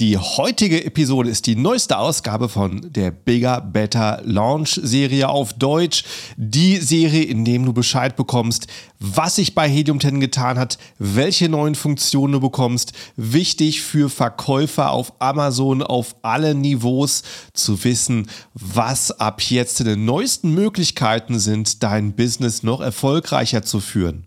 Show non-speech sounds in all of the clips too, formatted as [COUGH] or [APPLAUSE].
Die heutige Episode ist die neueste Ausgabe von der Bigger Better Launch Serie auf Deutsch. Die Serie, in dem du Bescheid bekommst, was sich bei Helium 10 getan hat, welche neuen Funktionen du bekommst. Wichtig für Verkäufer auf Amazon auf allen Niveaus zu wissen, was ab jetzt die neuesten Möglichkeiten sind, dein Business noch erfolgreicher zu führen.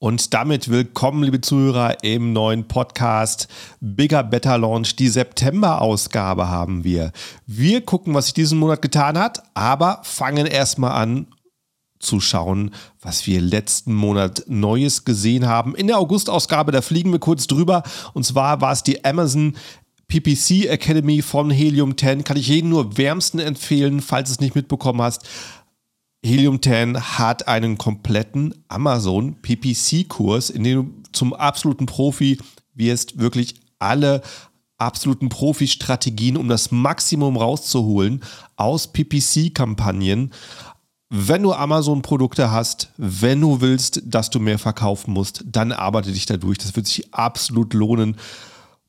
Und damit willkommen, liebe Zuhörer, im neuen Podcast Bigger Better Launch. Die September-Ausgabe haben wir. Wir gucken, was sich diesen Monat getan hat, aber fangen erstmal an zu schauen, was wir letzten Monat Neues gesehen haben. In der August-Ausgabe, da fliegen wir kurz drüber. Und zwar war es die Amazon PPC Academy von Helium 10. Kann ich jedem nur wärmsten empfehlen, falls du es nicht mitbekommen hast. Helium 10 hat einen kompletten Amazon PPC-Kurs, in dem du zum absoluten Profi wirst, wirklich alle absoluten Profi-Strategien, um das Maximum rauszuholen aus PPC-Kampagnen. Wenn du Amazon-Produkte hast, wenn du willst, dass du mehr verkaufen musst, dann arbeite dich da durch. Das wird sich absolut lohnen.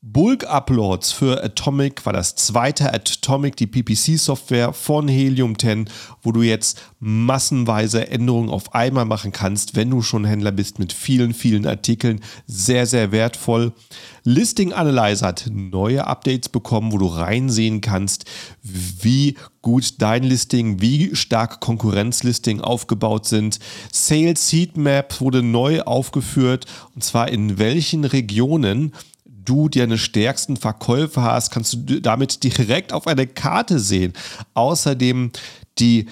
Bulk-Uploads für Atomic war das zweite Atomic, die PPC-Software von Helium 10, wo du jetzt massenweise Änderungen auf einmal machen kannst, wenn du schon Händler bist mit vielen, vielen Artikeln. Sehr, sehr wertvoll. Listing Analyzer hat neue Updates bekommen, wo du reinsehen kannst, wie gut dein Listing, wie stark Konkurrenzlisting aufgebaut sind. Sales Heatmap wurde neu aufgeführt und zwar in welchen Regionen du deine stärksten Verkäufe hast, kannst du damit direkt auf eine Karte sehen. Außerdem die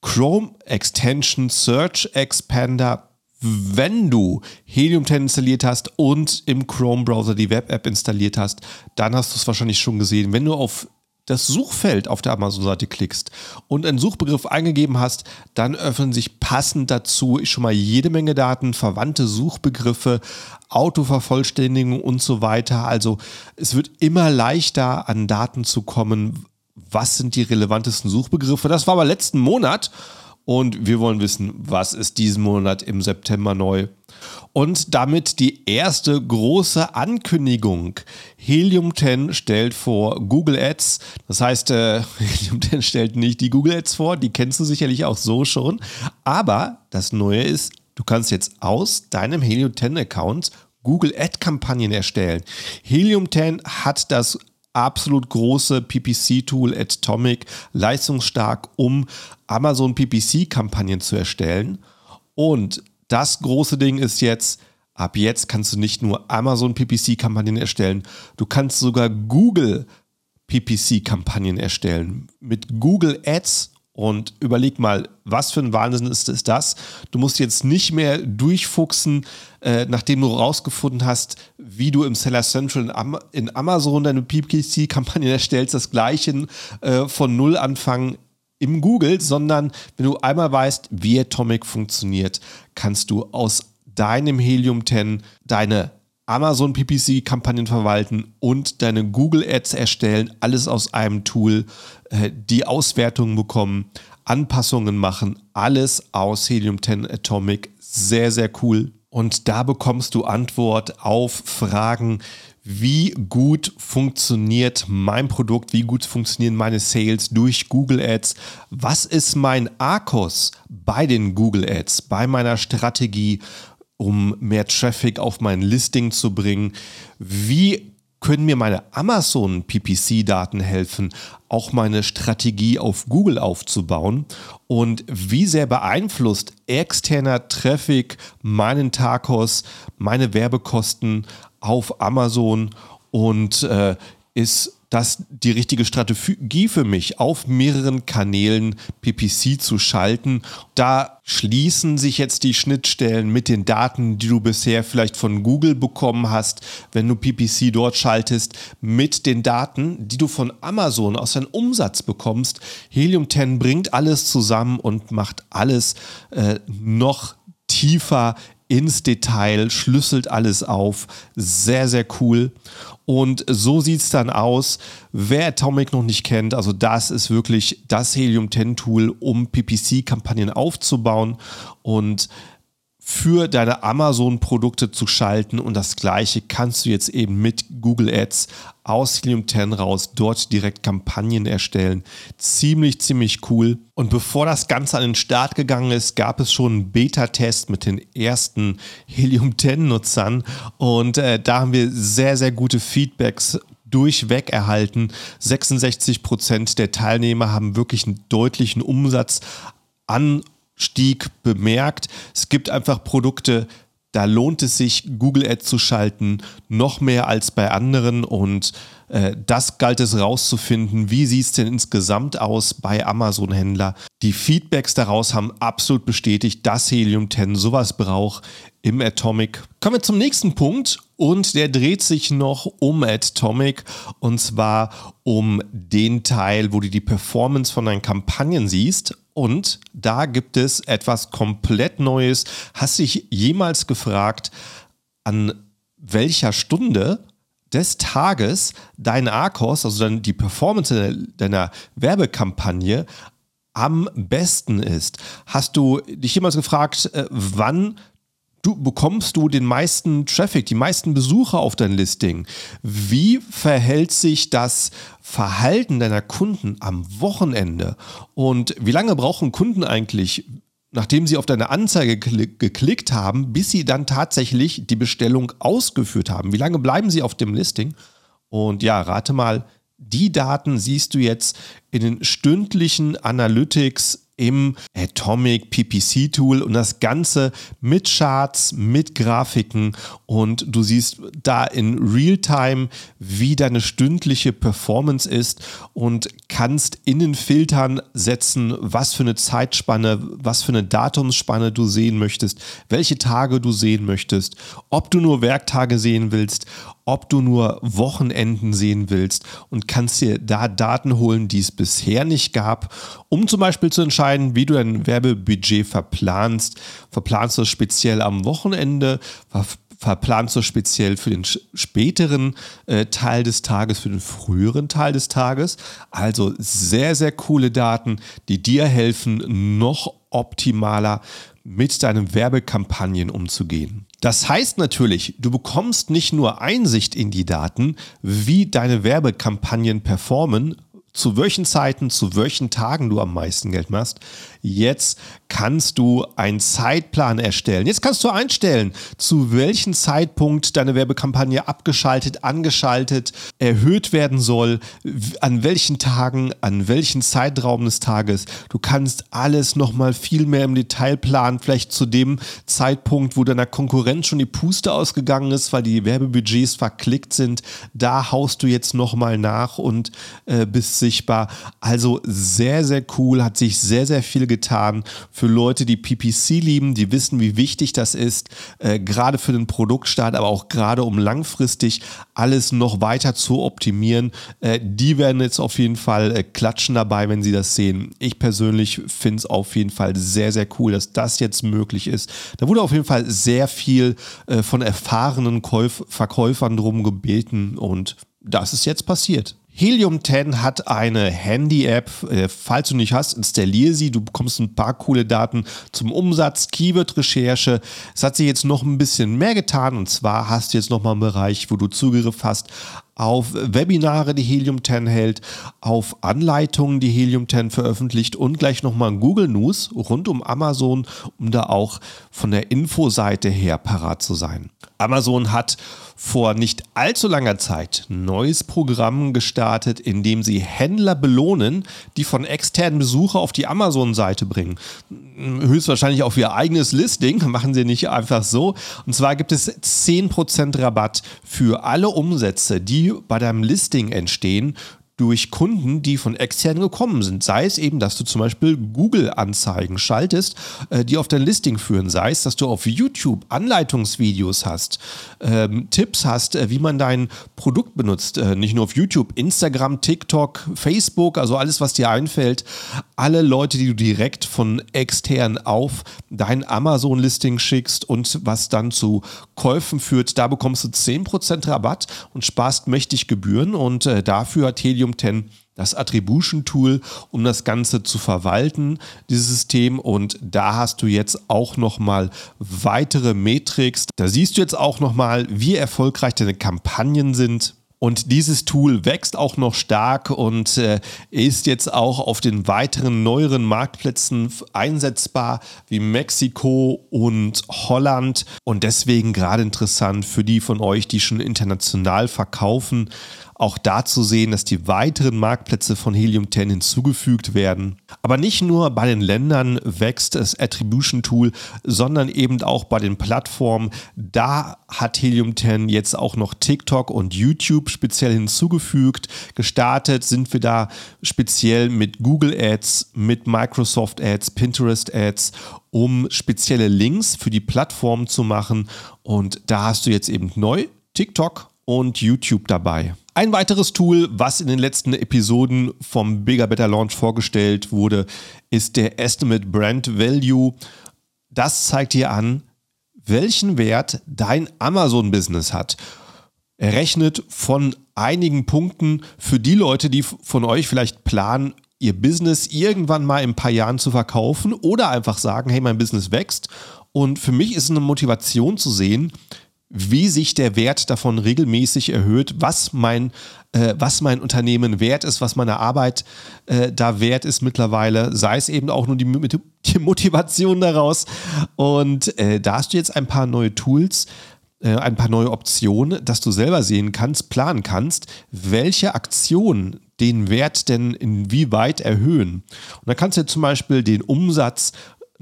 Chrome Extension Search Expander wenn du Helium 10 installiert hast und im Chrome-Browser die Web-App installiert hast, dann hast du es wahrscheinlich schon gesehen. Wenn du auf das Suchfeld auf der Amazon-Seite klickst und einen Suchbegriff eingegeben hast, dann öffnen sich passend dazu schon mal jede Menge Daten, verwandte Suchbegriffe, Autovervollständigung und so weiter. Also es wird immer leichter an Daten zu kommen. Was sind die relevantesten Suchbegriffe? Das war aber letzten Monat und wir wollen wissen, was ist diesen Monat im September neu. Und damit die erste große Ankündigung. Helium 10 stellt vor Google Ads. Das heißt, äh, [LAUGHS] Helium 10 stellt nicht die Google Ads vor, die kennst du sicherlich auch so schon. Aber das Neue ist, du kannst jetzt aus deinem Helium 10 Account Google Ad Kampagnen erstellen. Helium 10 hat das absolut große PPC-Tool Atomic leistungsstark, um Amazon PPC-Kampagnen zu erstellen. Und das große Ding ist jetzt, ab jetzt kannst du nicht nur Amazon PPC-Kampagnen erstellen, du kannst sogar Google PPC-Kampagnen erstellen. Mit Google Ads und überleg mal, was für ein Wahnsinn ist, ist das? Du musst jetzt nicht mehr durchfuchsen, äh, nachdem du rausgefunden hast, wie du im Seller Central in, in Amazon deine PPC-Kampagne erstellst, das gleiche äh, von Null anfangen im Google, sondern wenn du einmal weißt, wie Atomic funktioniert, kannst du aus deinem Helium 10 deine Amazon PPC-Kampagnen verwalten und deine Google Ads erstellen, alles aus einem Tool, die Auswertungen bekommen, Anpassungen machen, alles aus Helium 10 Atomic. Sehr, sehr cool. Und da bekommst du Antwort auf Fragen, wie gut funktioniert mein Produkt, wie gut funktionieren meine Sales durch Google Ads, was ist mein ARCOS bei den Google Ads, bei meiner Strategie, um mehr Traffic auf mein Listing zu bringen? Wie können mir meine Amazon PPC-Daten helfen, auch meine Strategie auf Google aufzubauen? Und wie sehr beeinflusst externer Traffic meinen Tacos, meine Werbekosten auf Amazon? Und äh, ist das die richtige Strategie für mich, auf mehreren Kanälen PPC zu schalten. Da schließen sich jetzt die Schnittstellen mit den Daten, die du bisher vielleicht von Google bekommen hast, wenn du PPC dort schaltest, mit den Daten, die du von Amazon aus deinem Umsatz bekommst. Helium 10 bringt alles zusammen und macht alles äh, noch tiefer ins Detail, schlüsselt alles auf. Sehr, sehr cool. Und so sieht es dann aus. Wer Atomic noch nicht kennt, also das ist wirklich das Helium 10 Tool, um PPC-Kampagnen aufzubauen. Und für deine Amazon-Produkte zu schalten. Und das gleiche kannst du jetzt eben mit Google Ads aus Helium 10 raus dort direkt Kampagnen erstellen. Ziemlich, ziemlich cool. Und bevor das Ganze an den Start gegangen ist, gab es schon einen Beta-Test mit den ersten Helium 10-Nutzern. Und äh, da haben wir sehr, sehr gute Feedbacks durchweg erhalten. 66 Prozent der Teilnehmer haben wirklich einen deutlichen Umsatz an Stieg bemerkt. Es gibt einfach Produkte, da lohnt es sich, Google Ads zu schalten, noch mehr als bei anderen. Und äh, das galt es rauszufinden. Wie sieht es denn insgesamt aus bei Amazon-Händler? Die Feedbacks daraus haben absolut bestätigt, dass Helium 10 sowas braucht im Atomic. Kommen wir zum nächsten Punkt und der dreht sich noch um Atomic und zwar um den Teil, wo du die Performance von deinen Kampagnen siehst und da gibt es etwas komplett Neues. Hast dich jemals gefragt, an welcher Stunde des Tages dein ARCOS, also dann die Performance deiner Werbekampagne, am besten ist? Hast du dich jemals gefragt, äh, wann du bekommst du den meisten Traffic, die meisten Besucher auf dein Listing. Wie verhält sich das Verhalten deiner Kunden am Wochenende? Und wie lange brauchen Kunden eigentlich, nachdem sie auf deine Anzeige geklickt haben, bis sie dann tatsächlich die Bestellung ausgeführt haben? Wie lange bleiben sie auf dem Listing? Und ja, rate mal, die Daten siehst du jetzt in den stündlichen Analytics im Atomic PPC Tool und das Ganze mit Charts, mit Grafiken und du siehst da in Realtime, wie deine stündliche Performance ist und kannst in den Filtern setzen, was für eine Zeitspanne, was für eine Datumsspanne du sehen möchtest, welche Tage du sehen möchtest, ob du nur Werktage sehen willst, ob du nur Wochenenden sehen willst und kannst dir da Daten holen, die es bisher nicht gab, um zum Beispiel zu entscheiden, wie du dein Werbebudget verplanst. Verplanst du es speziell am Wochenende? Verplanst du es speziell für den späteren äh, Teil des Tages, für den früheren Teil des Tages? Also sehr, sehr coole Daten, die dir helfen, noch optimaler mit deinen Werbekampagnen umzugehen. Das heißt natürlich, du bekommst nicht nur Einsicht in die Daten, wie deine Werbekampagnen performen, zu welchen Zeiten, zu welchen Tagen du am meisten Geld machst. Jetzt kannst du einen Zeitplan erstellen. Jetzt kannst du einstellen, zu welchem Zeitpunkt deine Werbekampagne abgeschaltet, angeschaltet, erhöht werden soll, an welchen Tagen, an welchen Zeitraum des Tages. Du kannst alles nochmal viel mehr im Detail planen, vielleicht zu dem Zeitpunkt, wo deiner Konkurrenz schon die Puste ausgegangen ist, weil die Werbebudgets verklickt sind. Da haust du jetzt nochmal nach und äh, bist sichtbar. Also sehr, sehr cool, hat sich sehr, sehr viel getan für Leute, die PPC lieben, die wissen, wie wichtig das ist, äh, gerade für den Produktstart, aber auch gerade um langfristig alles noch weiter zu optimieren. Äh, die werden jetzt auf jeden Fall äh, klatschen dabei, wenn sie das sehen. Ich persönlich finde es auf jeden Fall sehr, sehr cool, dass das jetzt möglich ist. Da wurde auf jeden Fall sehr viel äh, von erfahrenen Käuf Verkäufern drum gebeten und das ist jetzt passiert. Helium 10 hat eine Handy-App. Äh, falls du nicht hast, installiere sie. Du bekommst ein paar coole Daten zum Umsatz, Keyword-Recherche. Es hat sich jetzt noch ein bisschen mehr getan und zwar hast du jetzt noch mal einen Bereich, wo du Zugriff hast auf Webinare, die Helium 10 hält, auf Anleitungen, die Helium 10 veröffentlicht und gleich nochmal Google News rund um Amazon, um da auch von der Infoseite her parat zu sein. Amazon hat vor nicht allzu langer Zeit neues Programm gestartet, in dem sie Händler belohnen, die von externen Besucher auf die Amazon-Seite bringen. Höchstwahrscheinlich auf ihr eigenes Listing, [LAUGHS] machen sie nicht einfach so. Und zwar gibt es 10% Rabatt für alle Umsätze, die bei deinem Listing entstehen durch Kunden, die von extern gekommen sind. Sei es eben, dass du zum Beispiel Google-Anzeigen schaltest, äh, die auf dein Listing führen. Sei es, dass du auf YouTube Anleitungsvideos hast, ähm, Tipps hast, äh, wie man dein Produkt benutzt. Äh, nicht nur auf YouTube, Instagram, TikTok, Facebook, also alles, was dir einfällt. Alle Leute, die du direkt von extern auf dein Amazon-Listing schickst und was dann zu Käufen führt, da bekommst du 10% Rabatt und sparst mächtig Gebühren und dafür hat Helium Helium 10 das Attribution Tool, um das Ganze zu verwalten, dieses System. Und da hast du jetzt auch nochmal weitere Metrics. Da siehst du jetzt auch nochmal, wie erfolgreich deine Kampagnen sind. Und dieses Tool wächst auch noch stark und äh, ist jetzt auch auf den weiteren neueren Marktplätzen einsetzbar, wie Mexiko und Holland. Und deswegen gerade interessant für die von euch, die schon international verkaufen auch da zu sehen, dass die weiteren Marktplätze von Helium 10 hinzugefügt werden. Aber nicht nur bei den Ländern wächst das Attribution Tool, sondern eben auch bei den Plattformen. Da hat Helium 10 jetzt auch noch TikTok und YouTube speziell hinzugefügt. Gestartet sind wir da speziell mit Google Ads, mit Microsoft Ads, Pinterest Ads um spezielle Links für die Plattform zu machen. Und da hast du jetzt eben neu TikTok und YouTube dabei. Ein weiteres Tool, was in den letzten Episoden vom Bigger Better Launch vorgestellt wurde, ist der Estimate Brand Value. Das zeigt dir an, welchen Wert dein Amazon-Business hat. Er rechnet von einigen Punkten für die Leute, die von euch vielleicht planen, ihr Business irgendwann mal in ein paar Jahren zu verkaufen oder einfach sagen, hey, mein Business wächst. Und für mich ist es eine Motivation zu sehen, wie sich der Wert davon regelmäßig erhöht, was mein, äh, was mein Unternehmen wert ist, was meine Arbeit äh, da wert ist mittlerweile, sei es eben auch nur die, die Motivation daraus. Und äh, da hast du jetzt ein paar neue Tools, äh, ein paar neue Optionen, dass du selber sehen kannst, planen kannst, welche Aktionen den Wert denn inwieweit erhöhen. Und da kannst du zum Beispiel den Umsatz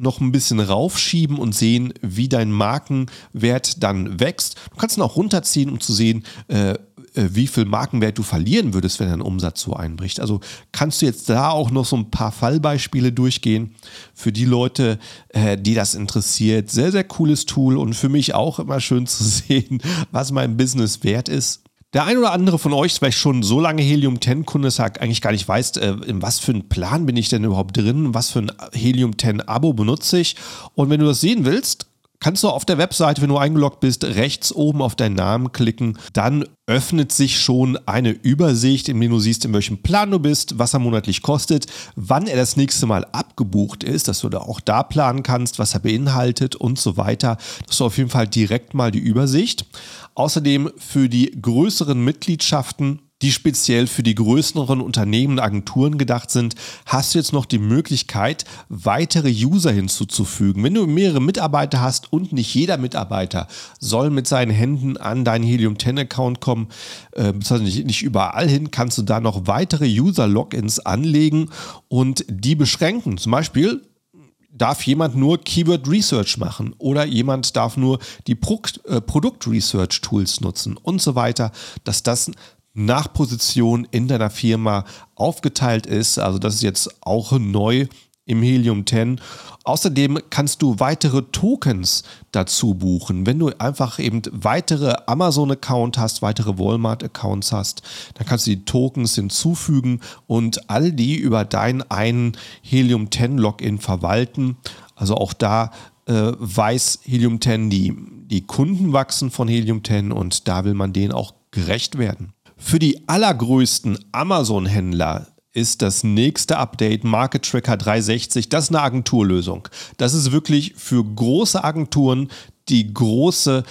noch ein bisschen raufschieben und sehen, wie dein Markenwert dann wächst. Du kannst ihn auch runterziehen, um zu sehen, äh, äh, wie viel Markenwert du verlieren würdest, wenn dein Umsatz so einbricht. Also kannst du jetzt da auch noch so ein paar Fallbeispiele durchgehen für die Leute, äh, die das interessiert. Sehr, sehr cooles Tool und für mich auch immer schön zu [LAUGHS] sehen, was mein Business wert ist. Der ein oder andere von euch ist vielleicht schon so lange Helium-10-Kunde, dass er eigentlich gar nicht weiß, äh, in was für einen Plan bin ich denn überhaupt drin, was für ein Helium-10-Abo benutze ich. Und wenn du das sehen willst, kannst du auf der Webseite, wenn du eingeloggt bist, rechts oben auf deinen Namen klicken. Dann öffnet sich schon eine Übersicht, in der du siehst, in welchem Plan du bist, was er monatlich kostet, wann er das nächste Mal abgebucht ist, dass du da auch da planen kannst, was er beinhaltet und so weiter. Das ist auf jeden Fall direkt mal die Übersicht. Außerdem für die größeren Mitgliedschaften die speziell für die größeren Unternehmen und Agenturen gedacht sind, hast du jetzt noch die Möglichkeit, weitere User hinzuzufügen. Wenn du mehrere Mitarbeiter hast und nicht jeder Mitarbeiter soll mit seinen Händen an deinen Helium 10 Account kommen, äh, beziehungsweise nicht überall hin, kannst du da noch weitere User-Logins anlegen und die beschränken. Zum Beispiel darf jemand nur Keyword Research machen oder jemand darf nur die Pro äh, Produkt Research Tools nutzen und so weiter, dass das nach Position in deiner Firma aufgeteilt ist. Also das ist jetzt auch neu im Helium 10. Außerdem kannst du weitere Tokens dazu buchen. Wenn du einfach eben weitere Amazon-Account hast, weitere Walmart-Accounts hast, dann kannst du die Tokens hinzufügen und all die über deinen einen Helium 10 Login verwalten. Also auch da äh, weiß Helium 10, die, die Kunden wachsen von Helium 10 und da will man denen auch gerecht werden. Für die allergrößten Amazon-Händler ist das nächste Update Market Tracker 360. Das ist eine Agenturlösung. Das ist wirklich für große Agenturen, die große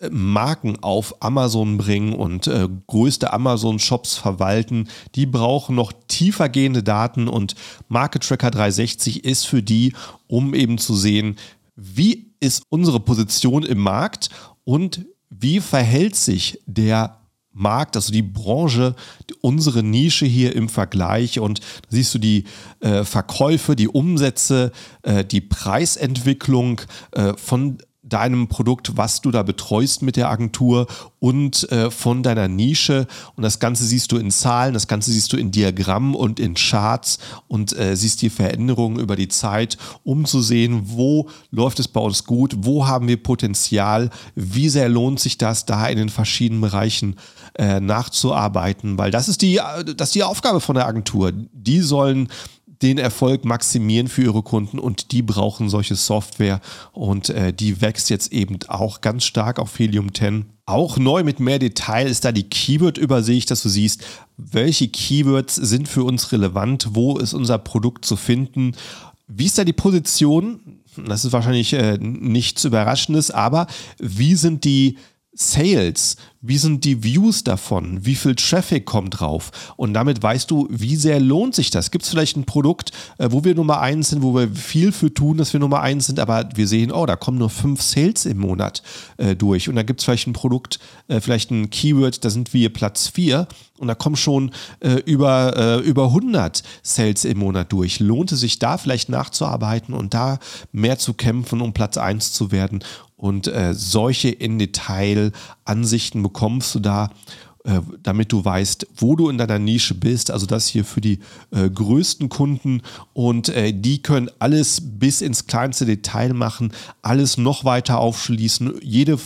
äh, Marken auf Amazon bringen und äh, größte Amazon-Shops verwalten, die brauchen noch tiefer gehende Daten und Market Tracker 360 ist für die, um eben zu sehen, wie ist unsere Position im Markt und wie verhält sich der Markt, also die Branche, unsere Nische hier im Vergleich. Und siehst du die äh, Verkäufe, die Umsätze, äh, die Preisentwicklung äh, von deinem Produkt, was du da betreust mit der Agentur und äh, von deiner Nische. Und das Ganze siehst du in Zahlen, das Ganze siehst du in Diagrammen und in Charts und äh, siehst die Veränderungen über die Zeit, um zu sehen, wo läuft es bei uns gut, wo haben wir Potenzial, wie sehr lohnt sich das, da in den verschiedenen Bereichen äh, nachzuarbeiten, weil das ist die, äh, das ist die Aufgabe von der Agentur. Die sollen den Erfolg maximieren für ihre Kunden und die brauchen solche Software und äh, die wächst jetzt eben auch ganz stark auf Helium 10. Auch neu mit mehr Detail ist da die Keyword-Übersicht, dass du siehst, welche Keywords sind für uns relevant, wo ist unser Produkt zu finden, wie ist da die Position? Das ist wahrscheinlich äh, nichts Überraschendes, aber wie sind die Sales, wie sind die Views davon, wie viel Traffic kommt drauf und damit weißt du, wie sehr lohnt sich das. Gibt es vielleicht ein Produkt, äh, wo wir Nummer eins sind, wo wir viel für tun, dass wir Nummer eins sind, aber wir sehen, oh, da kommen nur fünf Sales im Monat äh, durch und da gibt es vielleicht ein Produkt, äh, vielleicht ein Keyword, da sind wir Platz vier und da kommen schon äh, über, äh, über 100 Sales im Monat durch. Lohnt es sich da vielleicht nachzuarbeiten und da mehr zu kämpfen, um Platz eins zu werden und äh, solche in Detail Ansichten bekommst du da äh, damit du weißt, wo du in deiner Nische bist. Also das hier für die äh, größten Kunden und äh, die können alles bis ins kleinste Detail machen, alles noch weiter aufschließen. Jede,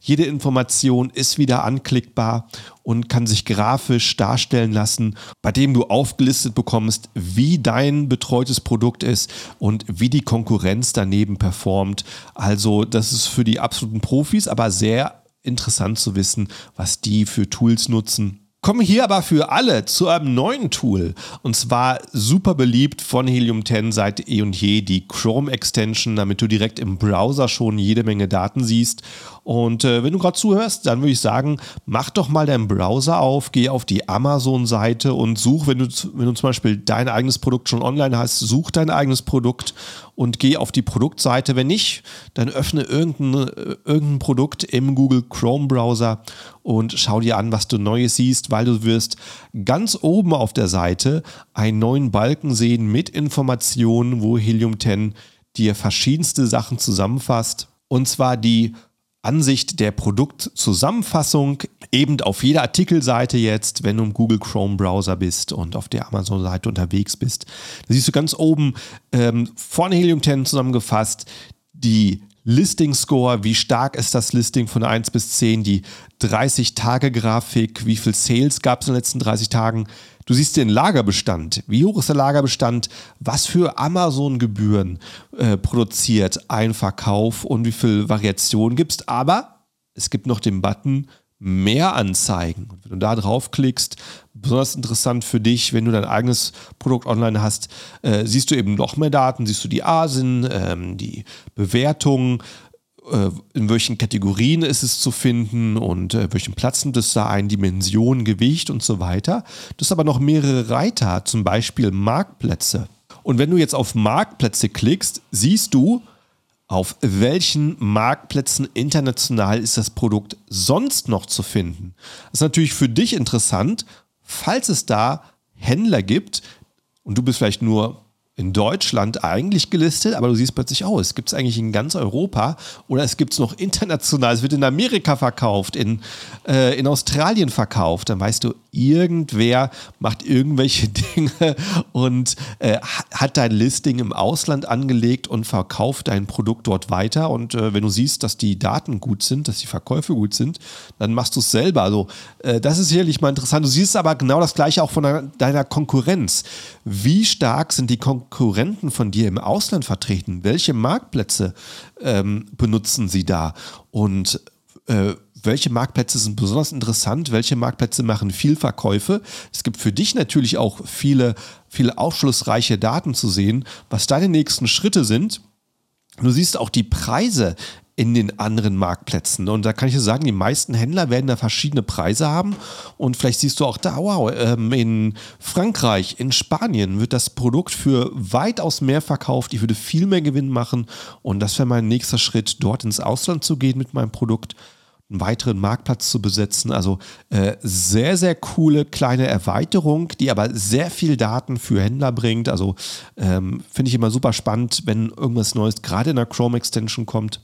jede Information ist wieder anklickbar und kann sich grafisch darstellen lassen, bei dem du aufgelistet bekommst, wie dein betreutes Produkt ist und wie die Konkurrenz daneben performt. Also das ist für die absoluten Profis, aber sehr interessant zu wissen, was die für Tools nutzen. Kommen hier aber für alle zu einem neuen Tool und zwar super beliebt von Helium 10 seit eh und je die Chrome Extension, damit du direkt im Browser schon jede Menge Daten siehst und äh, wenn du gerade zuhörst, dann würde ich sagen, mach doch mal deinen Browser auf, geh auf die Amazon-Seite und such, wenn du, wenn du zum Beispiel dein eigenes Produkt schon online hast, such dein eigenes Produkt und geh auf die Produktseite. Wenn nicht, dann öffne irgendein, irgendein Produkt im Google Chrome Browser und schau dir an, was du Neues siehst, weil du wirst ganz oben auf der Seite einen neuen Balken sehen mit Informationen, wo Helium 10 dir verschiedenste Sachen zusammenfasst. Und zwar die Ansicht der Produktzusammenfassung eben auf jeder Artikelseite jetzt, wenn du im Google Chrome Browser bist und auf der Amazon-Seite unterwegs bist. Da siehst du ganz oben ähm, von Helium 10 zusammengefasst die Listing Score, wie stark ist das Listing von 1 bis 10, die 30-Tage-Grafik, wie viel Sales gab es in den letzten 30 Tagen, Du siehst den Lagerbestand. Wie hoch ist der Lagerbestand? Was für Amazon-Gebühren äh, produziert ein Verkauf und wie viel Variationen gibt es? Aber es gibt noch den Button mehr anzeigen. Und wenn du da draufklickst, besonders interessant für dich, wenn du dein eigenes Produkt online hast, äh, siehst du eben noch mehr Daten, siehst du die ASIN, ähm, die Bewertungen, äh, in welchen Kategorien ist es zu finden und äh, welchen Platz nimmt es da ein, Dimension, Gewicht und so weiter. Du hast aber noch mehrere Reiter, zum Beispiel Marktplätze. Und wenn du jetzt auf Marktplätze klickst, siehst du, auf welchen Marktplätzen international ist das Produkt sonst noch zu finden. Das ist natürlich für dich interessant, falls es da Händler gibt und du bist vielleicht nur in Deutschland eigentlich gelistet, aber du siehst plötzlich, oh, es gibt es eigentlich in ganz Europa oder es gibt es noch [LAUGHS] international, es wird in Amerika verkauft, in, äh, in Australien verkauft, dann weißt du, irgendwer macht irgendwelche [LAUGHS] Dinge und äh, hat dein Listing im Ausland angelegt und verkauft dein Produkt dort weiter. Und äh, wenn du siehst, dass die Daten gut sind, dass die Verkäufe gut sind, dann machst du es selber. Also äh, das ist sicherlich mal interessant. Du siehst aber genau das gleiche auch von deiner, deiner Konkurrenz. Wie stark sind die Konkurrenten von dir im Ausland vertreten? Welche Marktplätze ähm, benutzen sie da? Und äh, welche Marktplätze sind besonders interessant, welche Marktplätze machen viel Verkäufe. Es gibt für dich natürlich auch viele, viele aufschlussreiche Daten zu sehen, was deine nächsten Schritte sind. Du siehst auch die Preise in den anderen Marktplätzen. Und da kann ich dir sagen, die meisten Händler werden da verschiedene Preise haben. Und vielleicht siehst du auch da, wow, ähm, in Frankreich, in Spanien wird das Produkt für weitaus mehr verkauft. Ich würde viel mehr Gewinn machen. Und das wäre mein nächster Schritt, dort ins Ausland zu gehen mit meinem Produkt einen weiteren Marktplatz zu besetzen. Also äh, sehr, sehr coole kleine Erweiterung, die aber sehr viel Daten für Händler bringt. Also ähm, finde ich immer super spannend, wenn irgendwas Neues gerade in der Chrome Extension kommt.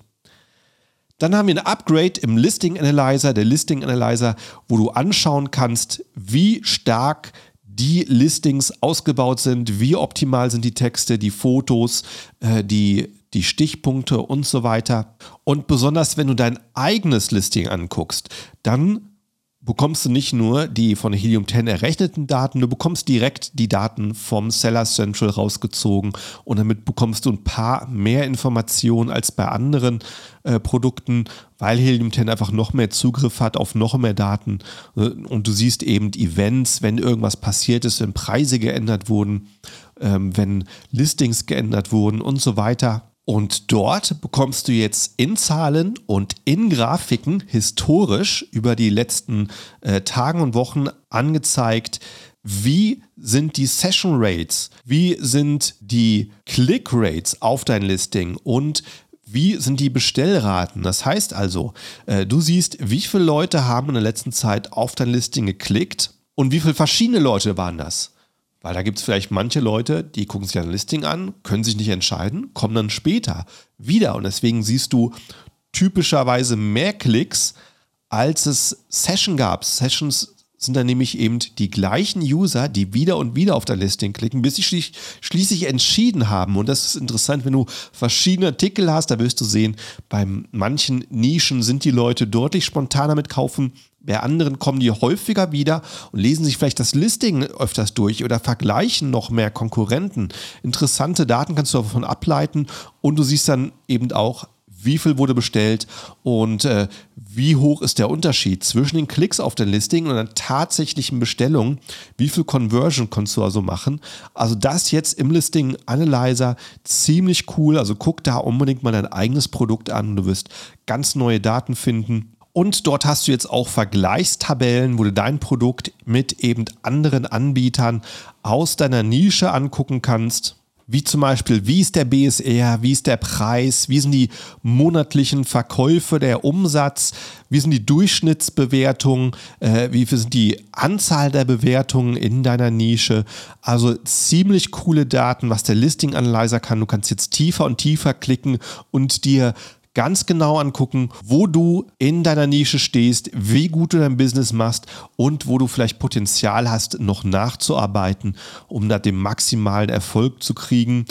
Dann haben wir ein Upgrade im Listing Analyzer, der Listing Analyzer, wo du anschauen kannst, wie stark die Listings ausgebaut sind, wie optimal sind die Texte, die Fotos, äh, die, die Stichpunkte und so weiter. Und besonders wenn du dein eigenes Listing anguckst, dann bekommst du nicht nur die von Helium 10 errechneten Daten, du bekommst direkt die Daten vom Seller Central rausgezogen und damit bekommst du ein paar mehr Informationen als bei anderen äh, Produkten, weil Helium 10 einfach noch mehr Zugriff hat auf noch mehr Daten äh, und du siehst eben Events, wenn irgendwas passiert ist, wenn Preise geändert wurden, ähm, wenn Listings geändert wurden und so weiter. Und dort bekommst du jetzt in Zahlen und in Grafiken historisch über die letzten äh, Tage und Wochen angezeigt, wie sind die Session Rates, wie sind die Click Rates auf dein Listing und wie sind die Bestellraten? Das heißt also, äh, du siehst, wie viele Leute haben in der letzten Zeit auf dein Listing geklickt und wie viele verschiedene Leute waren das? Weil da gibt es vielleicht manche Leute, die gucken sich ein Listing an, können sich nicht entscheiden, kommen dann später wieder. Und deswegen siehst du typischerweise mehr Klicks, als es Session gab. Sessions sind dann nämlich eben die gleichen User, die wieder und wieder auf dein Listing klicken, bis sie schli schließlich entschieden haben. Und das ist interessant, wenn du verschiedene Artikel hast, da wirst du sehen, bei manchen Nischen sind die Leute deutlich spontaner mit kaufen, bei anderen kommen die häufiger wieder und lesen sich vielleicht das Listing öfters durch oder vergleichen noch mehr Konkurrenten. Interessante Daten kannst du davon ableiten und du siehst dann eben auch, wie viel wurde bestellt und äh, wie hoch ist der Unterschied zwischen den Klicks auf den Listing und der tatsächlichen Bestellung. Wie viel Conversion kannst du also machen? Also das jetzt im Listing Analyzer ziemlich cool. Also guck da unbedingt mal dein eigenes Produkt an. Du wirst ganz neue Daten finden. Und dort hast du jetzt auch Vergleichstabellen, wo du dein Produkt mit eben anderen Anbietern aus deiner Nische angucken kannst. Wie zum Beispiel, wie ist der BSR, wie ist der Preis, wie sind die monatlichen Verkäufe, der Umsatz, wie sind die Durchschnittsbewertungen, äh, wie sind die Anzahl der Bewertungen in deiner Nische. Also ziemlich coole Daten, was der Listing Analyzer kann. Du kannst jetzt tiefer und tiefer klicken und dir ganz genau angucken, wo du in deiner Nische stehst, wie gut du dein Business machst und wo du vielleicht Potenzial hast, noch nachzuarbeiten, um da den maximalen Erfolg zu kriegen.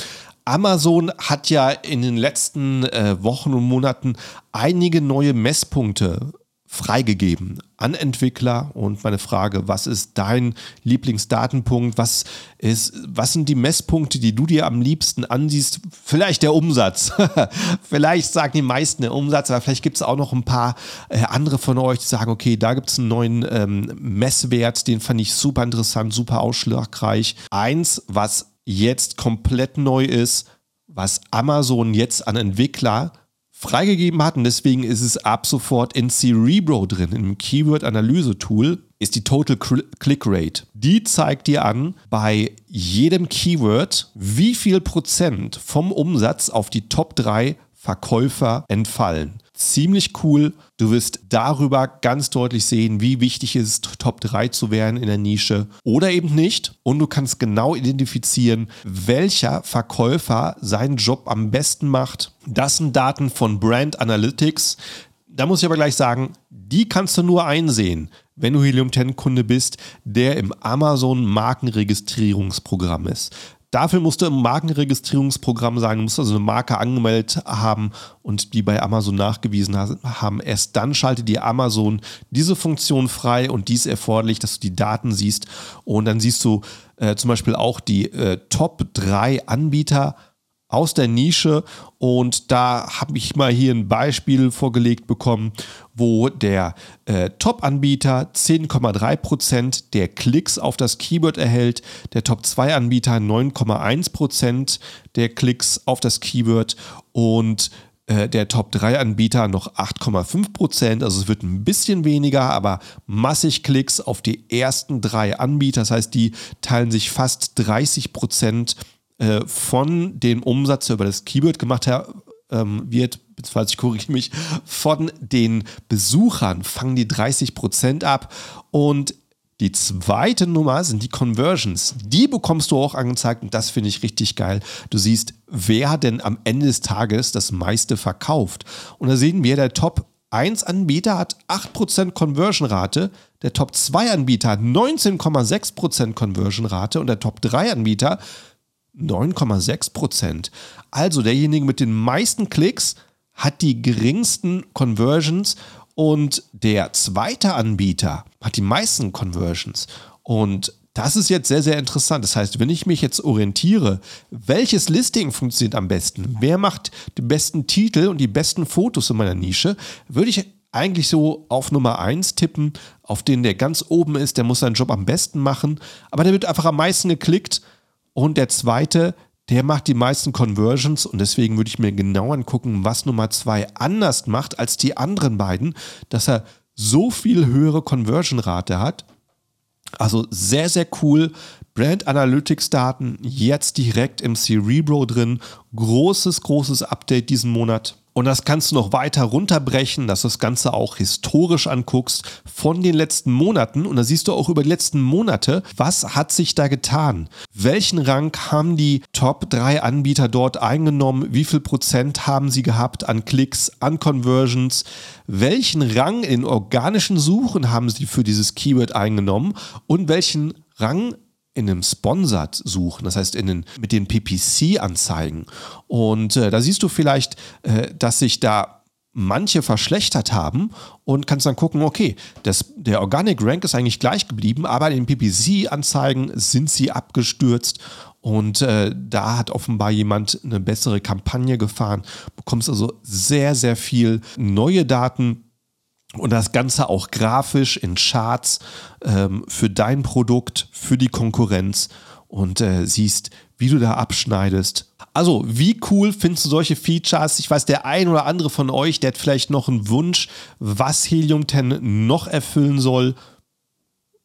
Amazon hat ja in den letzten äh, Wochen und Monaten einige neue Messpunkte freigegeben an Entwickler und meine Frage, was ist dein Lieblingsdatenpunkt? Was ist, was sind die Messpunkte, die du dir am liebsten ansiehst? Vielleicht der Umsatz. [LAUGHS] vielleicht sagen die meisten der Umsatz, aber vielleicht gibt es auch noch ein paar äh, andere von euch, die sagen, okay, da gibt es einen neuen ähm, Messwert, den fand ich super interessant, super ausschlagreich. Eins, was jetzt komplett neu ist, was Amazon jetzt an Entwickler freigegeben hat und deswegen ist es ab sofort in Cerebro drin, im Keyword-Analyse-Tool, ist die Total Click Rate. Die zeigt dir an, bei jedem Keyword, wie viel Prozent vom Umsatz auf die Top 3 Verkäufer entfallen ziemlich cool. Du wirst darüber ganz deutlich sehen, wie wichtig es ist, Top 3 zu werden in der Nische oder eben nicht. Und du kannst genau identifizieren, welcher Verkäufer seinen Job am besten macht. Das sind Daten von Brand Analytics. Da muss ich aber gleich sagen, die kannst du nur einsehen, wenn du Helium 10 Kunde bist, der im Amazon Markenregistrierungsprogramm ist. Dafür musst du im Markenregistrierungsprogramm sein, musst also eine Marke angemeldet haben und die bei Amazon nachgewiesen haben. Erst dann schaltet dir Amazon diese Funktion frei und dies erforderlich, dass du die Daten siehst. Und dann siehst du äh, zum Beispiel auch die äh, Top 3 Anbieter aus der Nische. Und da habe ich mal hier ein Beispiel vorgelegt bekommen, wo der äh, Top-Anbieter 10,3% der Klicks auf das Keyword erhält, der Top-2-Anbieter 9,1% der Klicks auf das Keyword und äh, der Top-3-Anbieter noch 8,5%, also es wird ein bisschen weniger, aber massig Klicks auf die ersten drei Anbieter, das heißt, die teilen sich fast 30 Prozent äh, von dem Umsatz, der über das Keyword gemacht ähm, wird, beziehungsweise ich korrigiere mich, von den Besuchern fangen die 30% ab und Die zweite Nummer sind die Conversions. Die bekommst du auch angezeigt und das finde ich richtig geil. Du siehst, wer denn am Ende des Tages das meiste verkauft. Und da sehen wir, der Top 1 Anbieter hat 8% Conversion Rate, der Top 2 Anbieter hat 19,6% Conversion Rate und der Top 3 Anbieter 9,6%. Also derjenige mit den meisten Klicks hat die geringsten Conversions und der zweite Anbieter hat die meisten Conversions. Und das ist jetzt sehr, sehr interessant. Das heißt, wenn ich mich jetzt orientiere, welches Listing funktioniert am besten, wer macht die besten Titel und die besten Fotos in meiner Nische, würde ich eigentlich so auf Nummer 1 tippen, auf den der ganz oben ist, der muss seinen Job am besten machen, aber der wird einfach am meisten geklickt. Und der zweite, der macht die meisten Conversions und deswegen würde ich mir genau angucken, was Nummer zwei anders macht als die anderen beiden, dass er so viel höhere Conversion-Rate hat. Also sehr, sehr cool. Brand Analytics Daten jetzt direkt im Cerebro drin. Großes, großes Update diesen Monat. Und das kannst du noch weiter runterbrechen, dass du das Ganze auch historisch anguckst von den letzten Monaten. Und da siehst du auch über die letzten Monate, was hat sich da getan? Welchen Rang haben die Top 3 Anbieter dort eingenommen? Wie viel Prozent haben sie gehabt an Klicks, an Conversions? Welchen Rang in organischen Suchen haben sie für dieses Keyword eingenommen? Und welchen Rang in einem Sponsored suchen, das heißt in den, mit den PPC-Anzeigen. Und äh, da siehst du vielleicht, äh, dass sich da manche verschlechtert haben und kannst dann gucken, okay, das, der Organic Rank ist eigentlich gleich geblieben, aber in den PPC-Anzeigen sind sie abgestürzt und äh, da hat offenbar jemand eine bessere Kampagne gefahren. Bekommst also sehr, sehr viel neue Daten und das Ganze auch grafisch in Charts ähm, für dein Produkt, für die Konkurrenz und äh, siehst, wie du da abschneidest. Also, wie cool findest du solche Features? Ich weiß, der ein oder andere von euch, der hat vielleicht noch einen Wunsch, was Helium 10 noch erfüllen soll.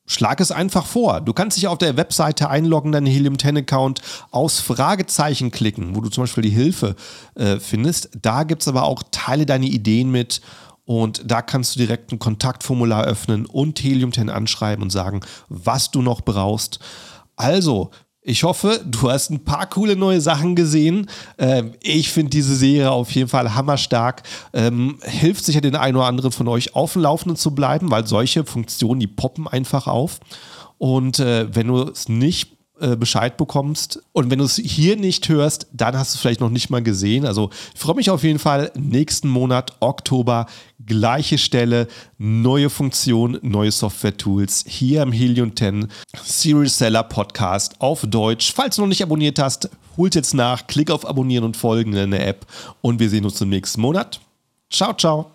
Schlag es einfach vor. Du kannst dich auf der Webseite einloggen, deinen Helium 10 Account, aus Fragezeichen klicken, wo du zum Beispiel die Hilfe äh, findest. Da gibt es aber auch Teile deine Ideen mit und da kannst du direkt ein Kontaktformular öffnen und Helium 10 anschreiben und sagen, was du noch brauchst. Also, ich hoffe, du hast ein paar coole neue Sachen gesehen. Ähm, ich finde diese Serie auf jeden Fall hammerstark. Ähm, hilft sicher den einen oder anderen von euch auf dem Laufenden zu bleiben, weil solche Funktionen, die poppen einfach auf. Und äh, wenn du es nicht äh, Bescheid bekommst. Und wenn du es hier nicht hörst, dann hast du es vielleicht noch nicht mal gesehen. Also ich freue mich auf jeden Fall. Nächsten Monat, Oktober, gleiche Stelle, neue Funktion, neue Software-Tools hier im Helium 10 Serious Seller Podcast auf Deutsch. Falls du noch nicht abonniert hast, holt jetzt nach, klick auf Abonnieren und Folgen in der App und wir sehen uns im nächsten Monat. Ciao, ciao.